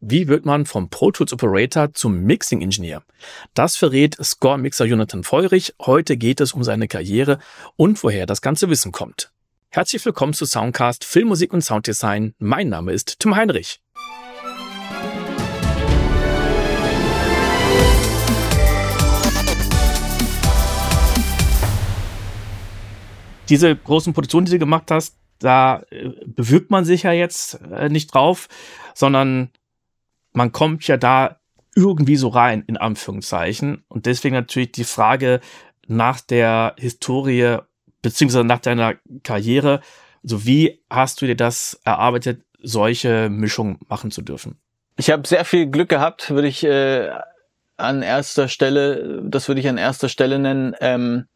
Wie wird man vom Pro Tools Operator zum Mixing Engineer? Das verrät Score Mixer Jonathan Feurich. Heute geht es um seine Karriere und woher das ganze Wissen kommt. Herzlich willkommen zu Soundcast Filmmusik und Sounddesign. Mein Name ist Tim Heinrich. Diese großen Produktionen, die du gemacht hast, da äh, bewirkt man sich ja jetzt äh, nicht drauf, sondern man kommt ja da irgendwie so rein, in Anführungszeichen. Und deswegen natürlich die Frage nach der Historie beziehungsweise nach deiner Karriere. Also wie hast du dir das erarbeitet, solche Mischungen machen zu dürfen? Ich habe sehr viel Glück gehabt, würde ich äh, an erster Stelle, das würde ich an erster Stelle nennen. Ähm,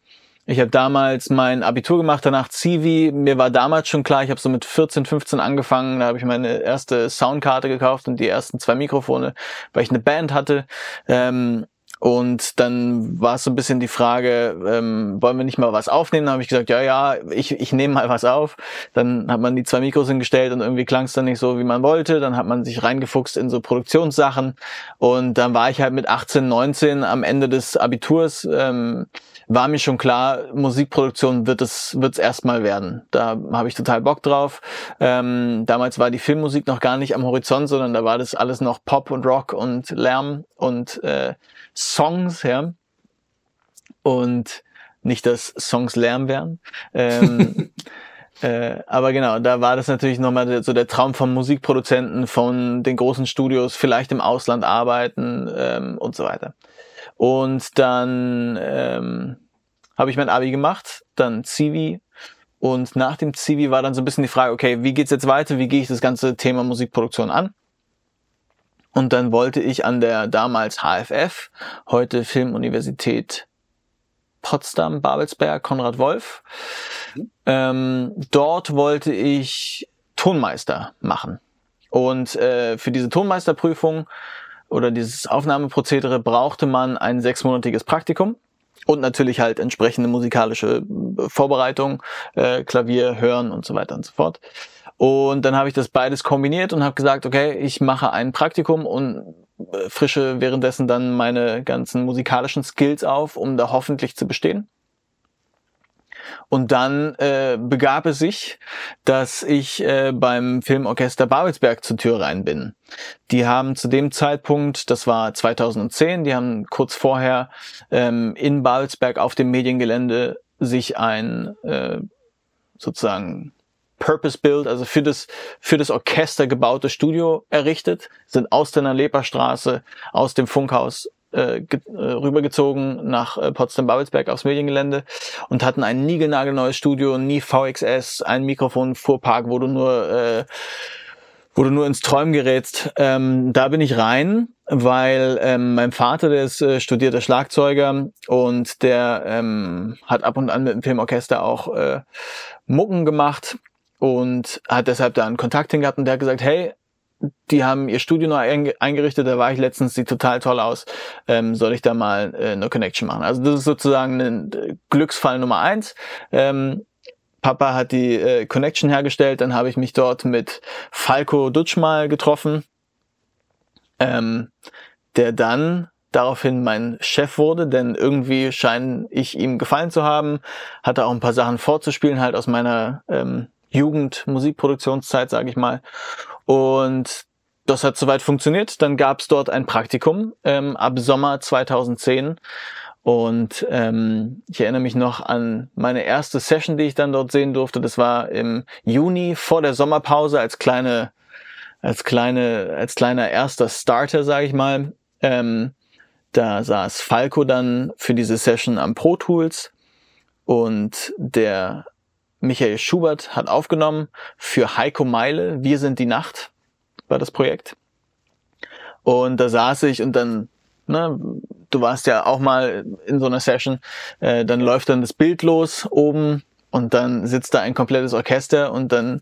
ich habe damals mein Abitur gemacht, danach Zivi. Mir war damals schon klar, ich habe so mit 14, 15 angefangen. Da habe ich meine erste Soundkarte gekauft und die ersten zwei Mikrofone, weil ich eine Band hatte. Ähm, und dann war es so ein bisschen die Frage, ähm, wollen wir nicht mal was aufnehmen? Dann habe ich gesagt, ja, ja, ich, ich nehme mal was auf. Dann hat man die zwei Mikros hingestellt und irgendwie klang es dann nicht so, wie man wollte. Dann hat man sich reingefuchst in so Produktionssachen. Und dann war ich halt mit 18, 19 am Ende des Abiturs. Ähm, war mir schon klar, Musikproduktion wird es wird's erstmal werden. Da habe ich total Bock drauf. Ähm, damals war die Filmmusik noch gar nicht am Horizont, sondern da war das alles noch Pop und Rock und Lärm und äh, Songs, ja. Und nicht, dass Songs Lärm wären. Ähm, äh, aber genau, da war das natürlich nochmal so der Traum vom Musikproduzenten, von den großen Studios, vielleicht im Ausland arbeiten ähm, und so weiter. Und dann ähm, habe ich mein Abi gemacht, dann Zivi. Und nach dem Zivi war dann so ein bisschen die Frage, okay, wie geht's jetzt weiter? Wie gehe ich das ganze Thema Musikproduktion an? Und dann wollte ich an der damals HFF, heute Filmuniversität Potsdam, Babelsberg, Konrad Wolf. Mhm. Ähm, dort wollte ich Tonmeister machen. Und äh, für diese Tonmeisterprüfung oder dieses Aufnahmeprozedere brauchte man ein sechsmonatiges Praktikum und natürlich halt entsprechende musikalische Vorbereitung, äh, Klavier, Hören und so weiter und so fort. Und dann habe ich das beides kombiniert und habe gesagt, okay, ich mache ein Praktikum und frische währenddessen dann meine ganzen musikalischen Skills auf, um da hoffentlich zu bestehen. Und dann äh, begab es sich, dass ich äh, beim Filmorchester Babelsberg zur Tür rein bin. Die haben zu dem Zeitpunkt, das war 2010, die haben kurz vorher ähm, in Babelsberg auf dem Mediengelände sich ein äh, sozusagen Purpose Build, also für das, für das Orchester gebaute Studio errichtet, sind aus der Leperstraße, aus dem Funkhaus äh, äh, rübergezogen nach äh, Potsdam-Babelsberg aufs Mediengelände und hatten ein niegelnagelneues Studio, nie VXS, ein Mikrofon Fuhrpark, wo du nur äh, wo du nur ins Träumen gerätst. Ähm, da bin ich rein, weil ähm, mein Vater, der ist äh, studierter Schlagzeuger und der ähm, hat ab und an mit dem Filmorchester auch äh, Mucken gemacht und hat deshalb da einen Kontakt hingehabt und der hat gesagt, hey, die haben ihr Studio neu eingerichtet, da war ich letztens, sieht total toll aus, ähm, soll ich da mal äh, eine Connection machen. Also das ist sozusagen ein Glücksfall Nummer eins. Ähm, Papa hat die äh, Connection hergestellt, dann habe ich mich dort mit Falco Dutsch mal getroffen, ähm, der dann daraufhin mein Chef wurde, denn irgendwie scheine ich ihm gefallen zu haben, hatte auch ein paar Sachen vorzuspielen, halt aus meiner ähm, Jugend, Musikproduktionszeit, sage ich mal. Und das hat soweit funktioniert. Dann gab es dort ein Praktikum ähm, ab Sommer 2010. Und ähm, ich erinnere mich noch an meine erste Session, die ich dann dort sehen durfte. Das war im Juni vor der Sommerpause als kleine, als kleine, als kleiner erster Starter, sage ich mal. Ähm, da saß Falco dann für diese Session am Pro Tools und der Michael Schubert hat aufgenommen für Heiko Meile. Wir sind die Nacht war das Projekt. Und da saß ich und dann, ne, du warst ja auch mal in so einer Session, äh, dann läuft dann das Bild los oben und dann sitzt da ein komplettes Orchester und dann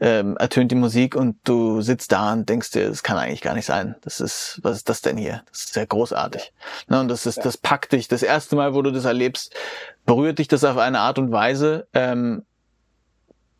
ähm, ertönt die Musik und du sitzt da und denkst dir, das kann eigentlich gar nicht sein. Das ist, was ist das denn hier? Das ist sehr großartig. Ne, und das ist, das packt dich. Das erste Mal, wo du das erlebst, berührt dich das auf eine Art und Weise, ähm,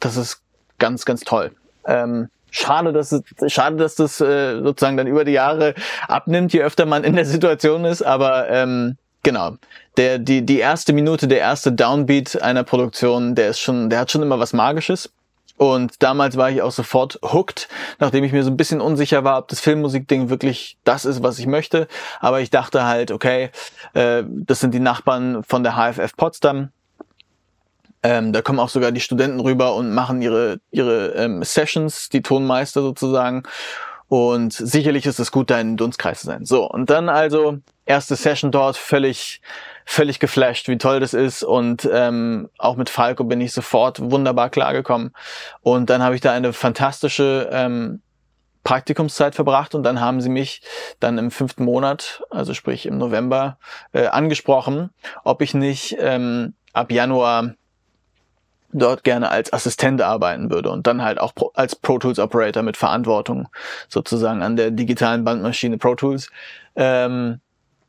das ist ganz, ganz toll. Ähm, schade, dass es, schade, dass das äh, sozusagen dann über die Jahre abnimmt, je öfter man in der Situation ist. Aber ähm, genau, der die die erste Minute, der erste Downbeat einer Produktion, der ist schon, der hat schon immer was Magisches. Und damals war ich auch sofort hooked, nachdem ich mir so ein bisschen unsicher war, ob das Filmmusikding wirklich das ist, was ich möchte. Aber ich dachte halt, okay, äh, das sind die Nachbarn von der HFF Potsdam. Ähm, da kommen auch sogar die Studenten rüber und machen ihre, ihre ähm, Sessions, die Tonmeister sozusagen. Und sicherlich ist es gut, da in Dunstkreis zu sein. So, und dann also erste Session dort, völlig völlig geflasht, wie toll das ist. Und ähm, auch mit Falco bin ich sofort wunderbar klargekommen. Und dann habe ich da eine fantastische ähm, Praktikumszeit verbracht und dann haben sie mich dann im fünften Monat, also sprich im November, äh, angesprochen, ob ich nicht ähm, ab Januar dort gerne als Assistent arbeiten würde und dann halt auch als Pro Tools Operator mit Verantwortung sozusagen an der digitalen Bandmaschine Pro Tools. Ähm,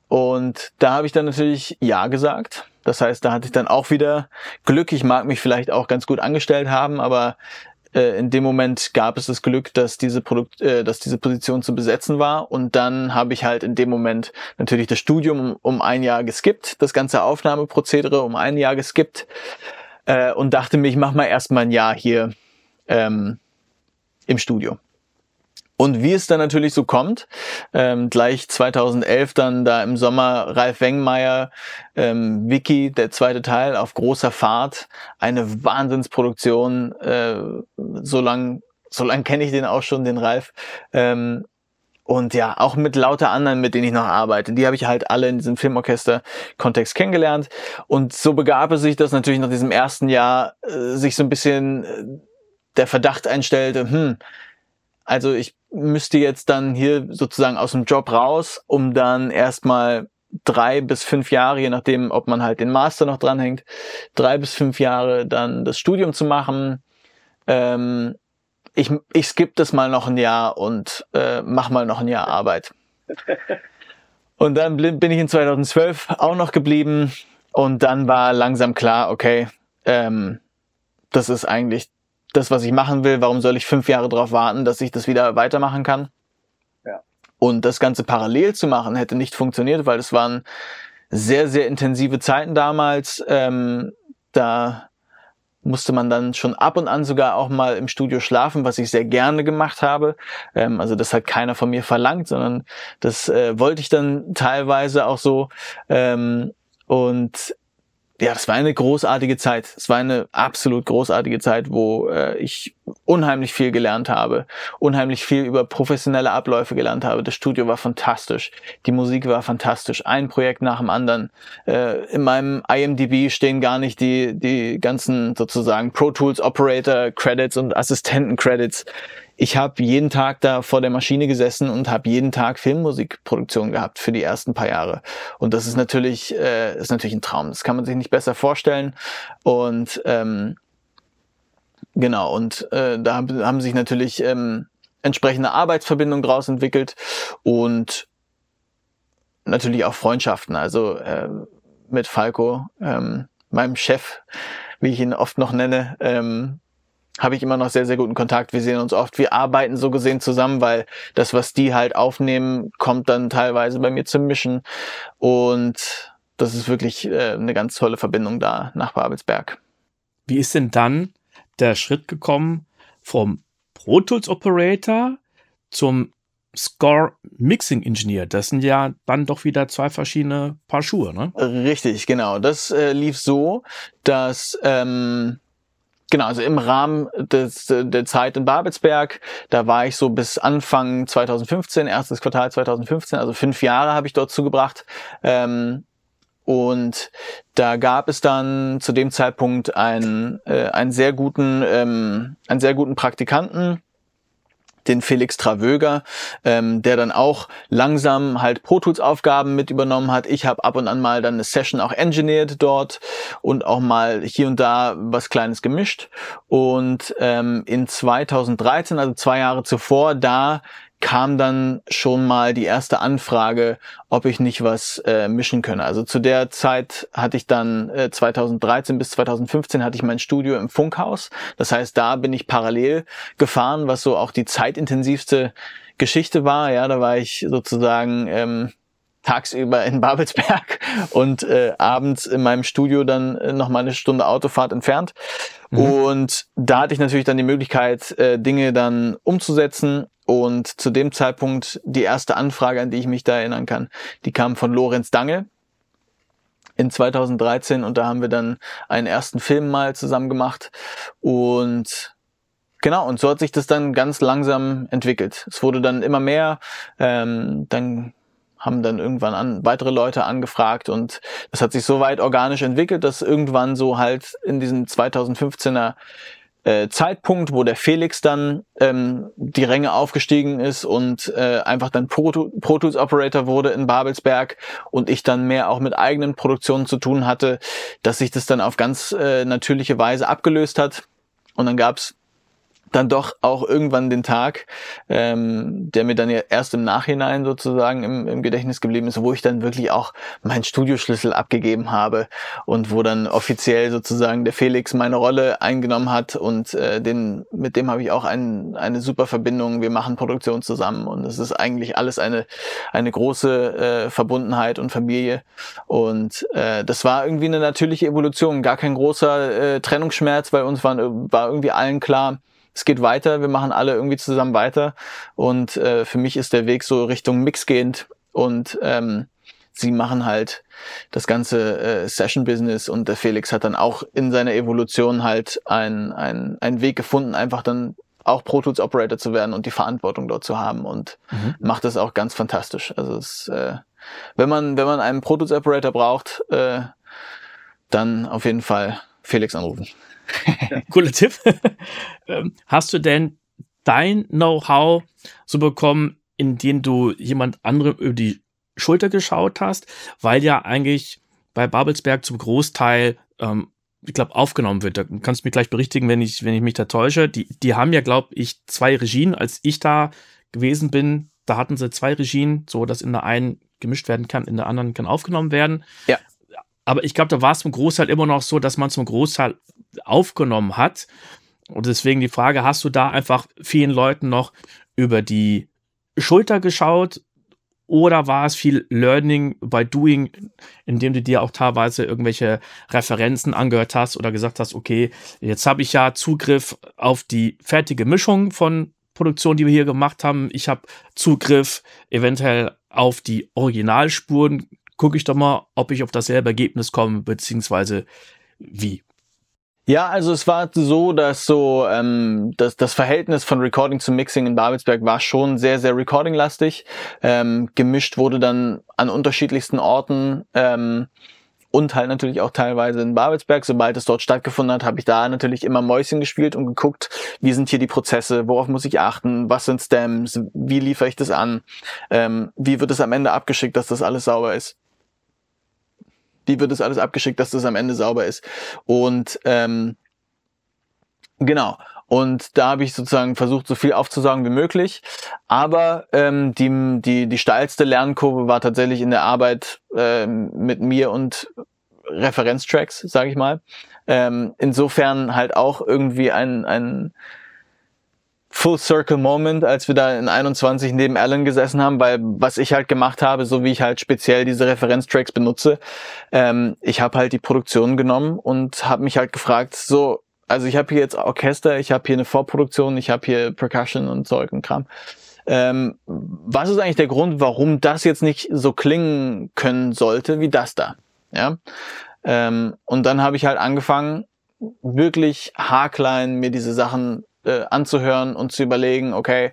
und da habe ich dann natürlich Ja gesagt. Das heißt, da hatte ich dann auch wieder Glück. Ich mag mich vielleicht auch ganz gut angestellt haben, aber äh, in dem Moment gab es das Glück, dass diese Produkt, äh, dass diese Position zu besetzen war. Und dann habe ich halt in dem Moment natürlich das Studium um, um ein Jahr geskippt, das ganze Aufnahmeprozedere um ein Jahr geskippt äh, und dachte mir, ich mache mal erstmal ein Jahr hier ähm, im Studio. Und wie es dann natürlich so kommt, ähm, gleich 2011 dann da im Sommer Ralf Wengmeier, ähm, Wiki, der zweite Teil auf großer Fahrt, eine Wahnsinnsproduktion, äh, so lang, so lang kenne ich den auch schon, den Ralf. Ähm, und ja, auch mit lauter anderen, mit denen ich noch arbeite. Die habe ich halt alle in diesem Filmorchester-Kontext kennengelernt. Und so begab es sich, dass natürlich nach diesem ersten Jahr äh, sich so ein bisschen äh, der Verdacht einstellte, hm, also ich müsste jetzt dann hier sozusagen aus dem Job raus, um dann erstmal drei bis fünf Jahre, je nachdem, ob man halt den Master noch dranhängt, drei bis fünf Jahre dann das Studium zu machen. Ähm, ich, ich skippe das mal noch ein Jahr und äh, mach mal noch ein Jahr Arbeit. Und dann bin ich in 2012 auch noch geblieben und dann war langsam klar, okay, ähm, das ist eigentlich das, was ich machen will, warum soll ich fünf Jahre darauf warten, dass ich das wieder weitermachen kann? Ja. Und das Ganze parallel zu machen, hätte nicht funktioniert, weil es waren sehr, sehr intensive Zeiten damals. Ähm, da musste man dann schon ab und an sogar auch mal im Studio schlafen, was ich sehr gerne gemacht habe. Ähm, also das hat keiner von mir verlangt, sondern das äh, wollte ich dann teilweise auch so. Ähm, und ja, das war eine großartige Zeit. Es war eine absolut großartige Zeit, wo äh, ich unheimlich viel gelernt habe, unheimlich viel über professionelle Abläufe gelernt habe. Das Studio war fantastisch, die Musik war fantastisch, ein Projekt nach dem anderen. Äh, in meinem IMDb stehen gar nicht die die ganzen sozusagen Pro Tools Operator Credits und Assistenten Credits ich habe jeden Tag da vor der Maschine gesessen und habe jeden Tag Filmmusikproduktion gehabt für die ersten paar Jahre. Und das ist natürlich, äh, ist natürlich ein Traum. Das kann man sich nicht besser vorstellen. Und ähm, genau, und äh, da haben sich natürlich ähm, entsprechende Arbeitsverbindungen draus entwickelt und natürlich auch Freundschaften. Also äh, mit Falco, ähm, meinem Chef, wie ich ihn oft noch nenne, ähm, habe ich immer noch sehr, sehr guten Kontakt. Wir sehen uns oft, wir arbeiten so gesehen zusammen, weil das, was die halt aufnehmen, kommt dann teilweise bei mir zum Mischen. Und das ist wirklich äh, eine ganz tolle Verbindung da nach Babelsberg. Wie ist denn dann der Schritt gekommen vom Pro Tools Operator zum Score Mixing Engineer. Das sind ja dann doch wieder zwei verschiedene Paar Schuhe, ne? Richtig, genau. Das äh, lief so, dass ähm, Genau, also im Rahmen des, der Zeit in Babelsberg, da war ich so bis Anfang 2015, erstes Quartal 2015, also fünf Jahre habe ich dort zugebracht. Ähm, und da gab es dann zu dem Zeitpunkt einen, äh, einen sehr guten, ähm, einen sehr guten Praktikanten, den Felix Travöger, ähm, der dann auch langsam halt Pro Tools Aufgaben mit übernommen hat. Ich habe ab und an mal dann eine Session auch engineert dort und auch mal hier und da was Kleines gemischt. Und ähm, in 2013, also zwei Jahre zuvor, da kam dann schon mal die erste Anfrage, ob ich nicht was äh, mischen könne. Also zu der Zeit hatte ich dann äh, 2013 bis 2015 hatte ich mein Studio im Funkhaus. Das heißt, da bin ich parallel gefahren, was so auch die zeitintensivste Geschichte war. Ja, da war ich sozusagen ähm, tagsüber in Babelsberg und äh, abends in meinem Studio dann äh, noch mal eine Stunde Autofahrt entfernt. Mhm. Und da hatte ich natürlich dann die Möglichkeit, äh, Dinge dann umzusetzen. Und zu dem Zeitpunkt die erste Anfrage, an die ich mich da erinnern kann, die kam von Lorenz Dange in 2013 und da haben wir dann einen ersten Film mal zusammen gemacht. Und Genau, und so hat sich das dann ganz langsam entwickelt. Es wurde dann immer mehr, ähm, dann haben dann irgendwann an, weitere Leute angefragt. Und das hat sich so weit organisch entwickelt, dass irgendwann so halt in diesem 2015er äh, Zeitpunkt, wo der Felix dann ähm, die Ränge aufgestiegen ist und äh, einfach dann Pro, Pro Tools Operator wurde in Babelsberg und ich dann mehr auch mit eigenen Produktionen zu tun hatte, dass sich das dann auf ganz äh, natürliche Weise abgelöst hat. Und dann gab's dann doch auch irgendwann den Tag, ähm, der mir dann ja erst im Nachhinein sozusagen im, im Gedächtnis geblieben ist, wo ich dann wirklich auch meinen Studioschlüssel abgegeben habe und wo dann offiziell sozusagen der Felix meine Rolle eingenommen hat und äh, den mit dem habe ich auch ein, eine super Verbindung. Wir machen Produktion zusammen und es ist eigentlich alles eine eine große äh, Verbundenheit und Familie und äh, das war irgendwie eine natürliche Evolution, gar kein großer äh, Trennungsschmerz, weil uns war, war irgendwie allen klar, es geht weiter, wir machen alle irgendwie zusammen weiter. Und äh, für mich ist der Weg so Richtung Mix gehend und ähm, sie machen halt das ganze äh, Session-Business und der Felix hat dann auch in seiner Evolution halt ein, ein, einen Weg gefunden, einfach dann auch Pro Tools Operator zu werden und die Verantwortung dort zu haben und mhm. macht das auch ganz fantastisch. Also es, äh, wenn man wenn man einen Pro Tools Operator braucht, äh, dann auf jeden Fall Felix anrufen. Cooler Tipp. Ähm, hast du denn dein Know-how so bekommen, indem du jemand anderem über die Schulter geschaut hast, weil ja eigentlich bei Babelsberg zum Großteil, ähm, ich glaube, aufgenommen wird. Da kannst du mich gleich berichtigen, wenn ich, wenn ich mich da täusche. Die, die haben ja, glaube ich, zwei Regien. Als ich da gewesen bin, da hatten sie zwei Regien, so dass in der einen gemischt werden kann, in der anderen kann aufgenommen werden. Ja. Aber ich glaube, da war es zum Großteil immer noch so, dass man zum Großteil aufgenommen hat. Und deswegen die Frage, hast du da einfach vielen Leuten noch über die Schulter geschaut oder war es viel Learning by Doing, indem du dir auch teilweise irgendwelche Referenzen angehört hast oder gesagt hast, okay, jetzt habe ich ja Zugriff auf die fertige Mischung von Produktionen, die wir hier gemacht haben. Ich habe Zugriff eventuell auf die Originalspuren. Gucke ich doch mal, ob ich auf dasselbe Ergebnis komme, beziehungsweise wie. Ja, also es war so, dass so ähm, das, das Verhältnis von Recording zu Mixing in Babelsberg war schon sehr, sehr Recording-lastig. Ähm, gemischt wurde dann an unterschiedlichsten Orten. Ähm, und halt natürlich auch teilweise in Babelsberg. Sobald es dort stattgefunden hat, habe ich da natürlich immer Mäuschen gespielt und geguckt, wie sind hier die Prozesse, worauf muss ich achten, was sind Stems, wie liefere ich das an, ähm, wie wird es am Ende abgeschickt, dass das alles sauber ist wie wird das alles abgeschickt, dass das am Ende sauber ist. Und ähm, genau. Und da habe ich sozusagen versucht, so viel aufzusagen wie möglich. Aber ähm, die, die, die steilste Lernkurve war tatsächlich in der Arbeit ähm, mit mir und Referenztracks, sage ich mal. Ähm, insofern halt auch irgendwie ein, ein Full Circle Moment, als wir da in 21 neben Alan gesessen haben, weil was ich halt gemacht habe, so wie ich halt speziell diese Referenztracks benutze, ähm, ich habe halt die Produktion genommen und habe mich halt gefragt, so, also ich habe hier jetzt Orchester, ich habe hier eine Vorproduktion, ich habe hier Percussion und Zeug und Kram. Ähm, was ist eigentlich der Grund, warum das jetzt nicht so klingen können sollte wie das da? Ja. Ähm, und dann habe ich halt angefangen, wirklich haarklein mir diese Sachen äh, anzuhören und zu überlegen, okay,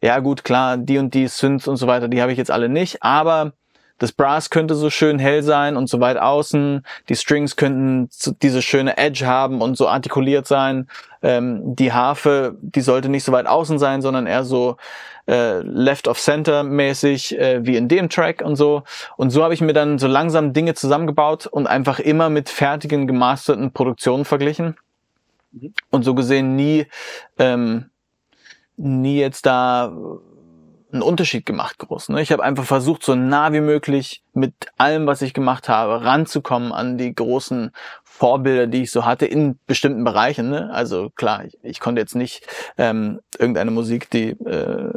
ja gut, klar, die und die Synths und so weiter, die habe ich jetzt alle nicht, aber das Brass könnte so schön hell sein und so weit außen. Die Strings könnten diese schöne Edge haben und so artikuliert sein. Ähm, die Harfe, die sollte nicht so weit außen sein, sondern eher so äh, Left of Center mäßig äh, wie in dem Track und so. Und so habe ich mir dann so langsam Dinge zusammengebaut und einfach immer mit fertigen gemasterten Produktionen verglichen. Und so gesehen nie, ähm, nie jetzt da einen Unterschied gemacht groß. Ne? Ich habe einfach versucht, so nah wie möglich mit allem, was ich gemacht habe, ranzukommen an die großen Vorbilder, die ich so hatte in bestimmten Bereichen. Ne? Also klar, ich, ich konnte jetzt nicht ähm, irgendeine Musik, die äh,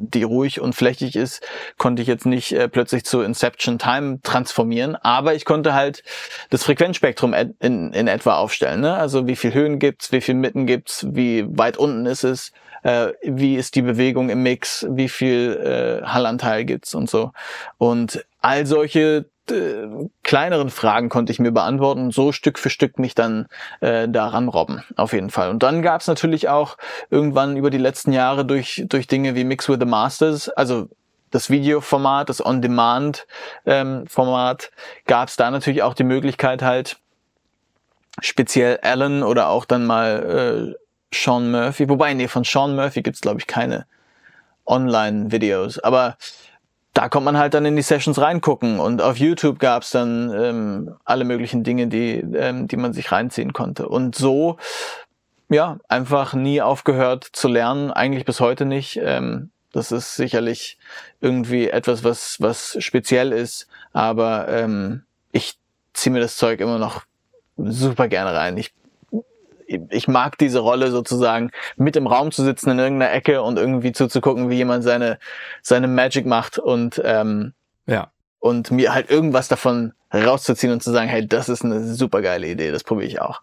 die ruhig und flächig ist, konnte ich jetzt nicht äh, plötzlich zu Inception Time transformieren, aber ich konnte halt das Frequenzspektrum in, in etwa aufstellen. Ne? Also wie viel Höhen gibt's, wie viel Mitten gibt's, wie weit unten ist es, äh, wie ist die Bewegung im Mix, wie viel äh, Hallanteil gibt's und so. Und all solche äh, kleineren Fragen konnte ich mir beantworten, so Stück für Stück mich dann äh, daran robben, auf jeden Fall. Und dann gab es natürlich auch irgendwann über die letzten Jahre durch, durch Dinge wie Mix with the Masters, also das Videoformat, das On-Demand-Format, ähm, gab es da natürlich auch die Möglichkeit halt, speziell Alan oder auch dann mal äh, Sean Murphy, wobei, nee, von Sean Murphy gibt's glaube ich, keine Online-Videos, aber da kommt man halt dann in die Sessions reingucken und auf YouTube gab's dann ähm, alle möglichen Dinge, die, ähm, die man sich reinziehen konnte. Und so, ja, einfach nie aufgehört zu lernen, eigentlich bis heute nicht. Ähm, das ist sicherlich irgendwie etwas, was, was speziell ist, aber ähm, ich ziehe mir das Zeug immer noch super gerne rein. Ich ich mag diese Rolle sozusagen, mit im Raum zu sitzen in irgendeiner Ecke und irgendwie zuzugucken, wie jemand seine, seine Magic macht und, ähm, ja. und mir halt irgendwas davon rauszuziehen und zu sagen, hey, das ist eine super geile Idee, das probiere ich auch.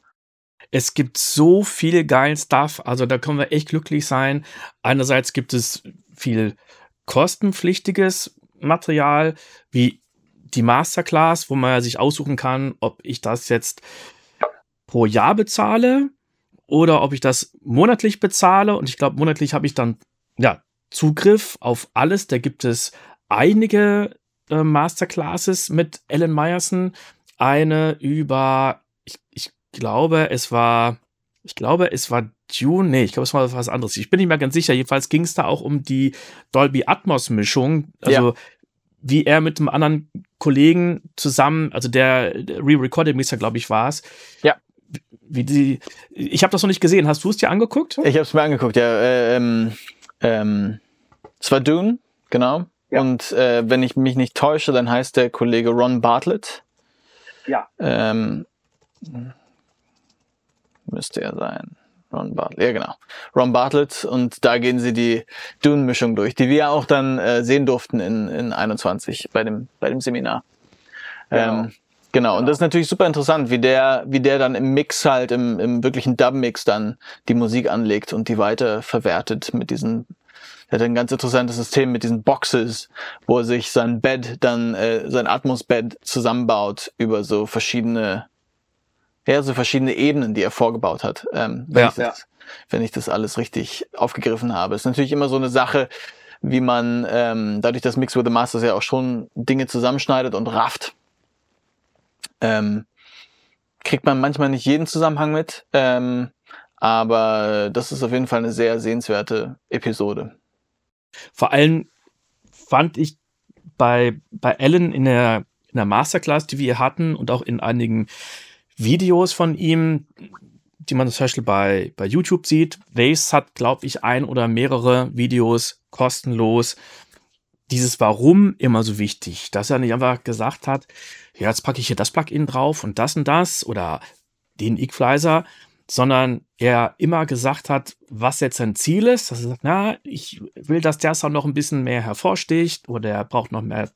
Es gibt so viel geilen Stuff, also da können wir echt glücklich sein. Einerseits gibt es viel kostenpflichtiges Material, wie die Masterclass, wo man sich aussuchen kann, ob ich das jetzt pro Jahr bezahle oder ob ich das monatlich bezahle. Und ich glaube, monatlich habe ich dann ja Zugriff auf alles. Da gibt es einige äh, Masterclasses mit Ellen Meyerson. Eine über, ich, ich glaube, es war, ich glaube, es war Dune. Nee, ich glaube, es war was anderes. Ich bin nicht mehr ganz sicher. Jedenfalls ging es da auch um die Dolby Atmos Mischung. Also, ja. wie er mit einem anderen Kollegen zusammen, also der, der Re-Recording-Mixer, glaube ich, war es, ja wie die. Ich habe das noch nicht gesehen. Hast du es dir angeguckt? Ich habe es mir angeguckt, ja. Äh, ähm, ähm, es war Dune, genau. Ja. Und äh, wenn ich mich nicht täusche, dann heißt der Kollege Ron Bartlett. Ja. Ähm, müsste er sein. Ron Bartlett, ja genau. Ron Bartlett und da gehen sie die Dune-Mischung durch, die wir auch dann äh, sehen durften in, in 21 bei dem, bei dem Seminar. Genau. Ähm, Genau, und das ist natürlich super interessant, wie der, wie der dann im Mix halt, im, im wirklichen Dub-Mix dann die Musik anlegt und die weiter verwertet mit diesen, er hat ein ganz interessantes System mit diesen Boxes, wo er sich sein Bed dann, äh, sein Atmos-Bed zusammenbaut über so verschiedene, ja, so verschiedene Ebenen, die er vorgebaut hat. Ähm, wenn, ja, ich das, ja. wenn ich das alles richtig aufgegriffen habe. Ist natürlich immer so eine Sache, wie man, ähm, dadurch, dass Mix with the Masters ja auch schon Dinge zusammenschneidet und rafft, ähm, kriegt man manchmal nicht jeden Zusammenhang mit, ähm, aber das ist auf jeden Fall eine sehr sehenswerte Episode. Vor allem fand ich bei, bei Ellen in der, in der Masterclass, die wir hatten und auch in einigen Videos von ihm, die man zum Beispiel bei, bei YouTube sieht. Waze hat, glaube ich, ein oder mehrere Videos kostenlos. Dieses Warum immer so wichtig, dass er nicht einfach gesagt hat, ja, jetzt packe ich hier das Plugin drauf und das und das oder den Equalizer, sondern er immer gesagt hat, was jetzt sein Ziel ist. Dass er sagt, na, ich will, dass der Sound noch ein bisschen mehr hervorsticht oder er braucht noch mehr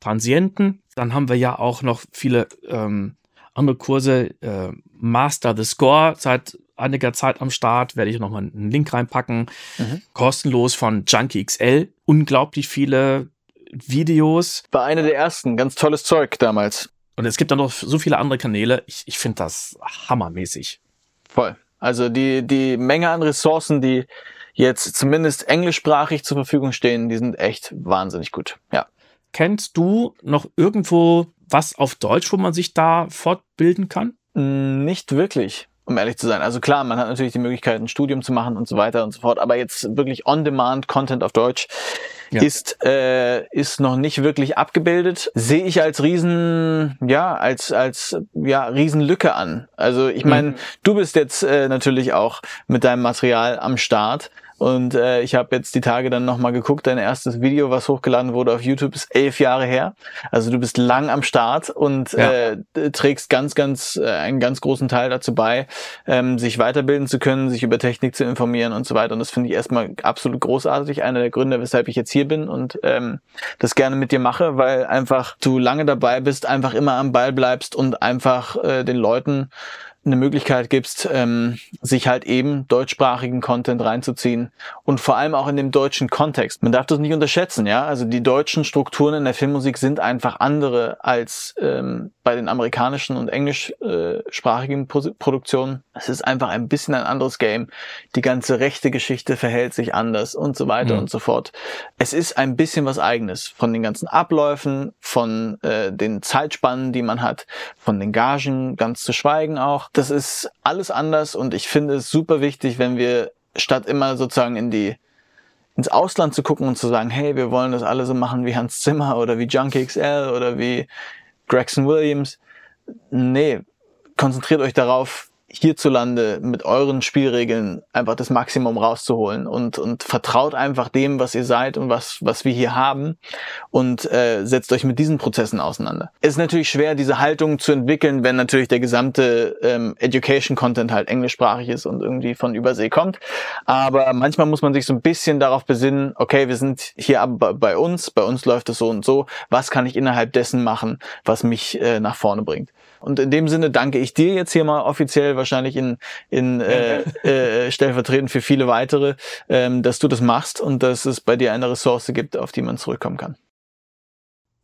Transienten. Dann haben wir ja auch noch viele ähm, andere Kurse. Äh, Master the Score seit einiger Zeit am Start. Werde ich nochmal einen Link reinpacken. Mhm. Kostenlos von Junkie XL. Unglaublich viele Videos. War eine der ersten, ganz tolles Zeug damals. Und es gibt dann noch so viele andere Kanäle. Ich, ich finde das hammermäßig. Voll. Also die, die Menge an Ressourcen, die jetzt zumindest englischsprachig zur Verfügung stehen, die sind echt wahnsinnig gut. Ja. Kennst du noch irgendwo was auf Deutsch, wo man sich da fortbilden kann? Nicht wirklich um ehrlich zu sein. Also klar, man hat natürlich die Möglichkeit, ein Studium zu machen und so weiter und so fort, aber jetzt wirklich On-Demand-Content auf Deutsch ja. ist, äh, ist noch nicht wirklich abgebildet. Sehe ich als Riesen, ja, als, als ja, Riesenlücke an. Also ich meine, mhm. du bist jetzt äh, natürlich auch mit deinem Material am Start Und äh, ich habe jetzt die Tage dann nochmal geguckt, dein erstes Video, was hochgeladen wurde auf YouTube, ist elf Jahre her. Also du bist lang am Start und ja. äh, trägst ganz, ganz äh, einen ganz großen Teil dazu bei, ähm, sich weiterbilden zu können, sich über Technik zu informieren und so weiter. Und das finde ich erstmal absolut großartig. Einer der Gründe, weshalb ich jetzt hier bin und ähm, das gerne mit dir mache, weil einfach du lange dabei bist, einfach immer am Ball bleibst und einfach äh, den Leuten eine Möglichkeit gibst, ähm, sich halt eben deutschsprachigen Content reinzuziehen und vor allem auch in dem deutschen Kontext. Man darf das nicht unterschätzen, ja. Also die deutschen Strukturen in der Filmmusik sind einfach andere als ähm, bei den amerikanischen und englischsprachigen Produktionen. Es ist einfach ein bisschen ein anderes Game. Die ganze rechte Geschichte verhält sich anders und so weiter mhm. und so fort. Es ist ein bisschen was eigenes von den ganzen Abläufen, von äh, den Zeitspannen, die man hat, von den Gagen, ganz zu schweigen auch das ist alles anders und ich finde es super wichtig, wenn wir statt immer sozusagen in die ins Ausland zu gucken und zu sagen, hey, wir wollen das alle so machen wie Hans Zimmer oder wie Junkie XL oder wie Gregson Williams. Nee, konzentriert euch darauf, hierzulande mit euren Spielregeln einfach das Maximum rauszuholen und, und vertraut einfach dem, was ihr seid und was, was wir hier haben und äh, setzt euch mit diesen Prozessen auseinander. Es ist natürlich schwer, diese Haltung zu entwickeln, wenn natürlich der gesamte ähm, Education-Content halt englischsprachig ist und irgendwie von Übersee kommt. Aber manchmal muss man sich so ein bisschen darauf besinnen, okay, wir sind hier bei uns, bei uns läuft es so und so, was kann ich innerhalb dessen machen, was mich äh, nach vorne bringt. Und in dem Sinne danke ich dir jetzt hier mal offiziell, wahrscheinlich in, in äh, äh, stellvertretend für viele weitere, ähm, dass du das machst und dass es bei dir eine Ressource gibt, auf die man zurückkommen kann.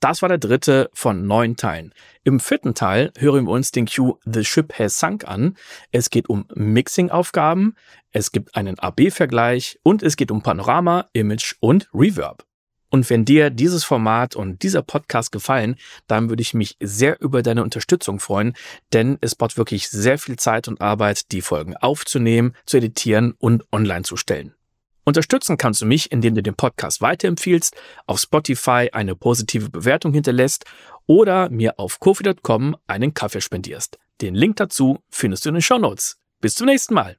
Das war der dritte von neun Teilen. Im vierten Teil hören wir uns den Cue The Ship Has Sunk an. Es geht um Mixing-Aufgaben, es gibt einen AB-Vergleich und es geht um Panorama, Image und Reverb. Und wenn dir dieses Format und dieser Podcast gefallen, dann würde ich mich sehr über deine Unterstützung freuen, denn es braucht wirklich sehr viel Zeit und Arbeit, die Folgen aufzunehmen, zu editieren und online zu stellen. Unterstützen kannst du mich, indem du den Podcast weiterempfiehlst, auf Spotify eine positive Bewertung hinterlässt oder mir auf kofi.com einen Kaffee spendierst. Den Link dazu findest du in den Show Notes. Bis zum nächsten Mal.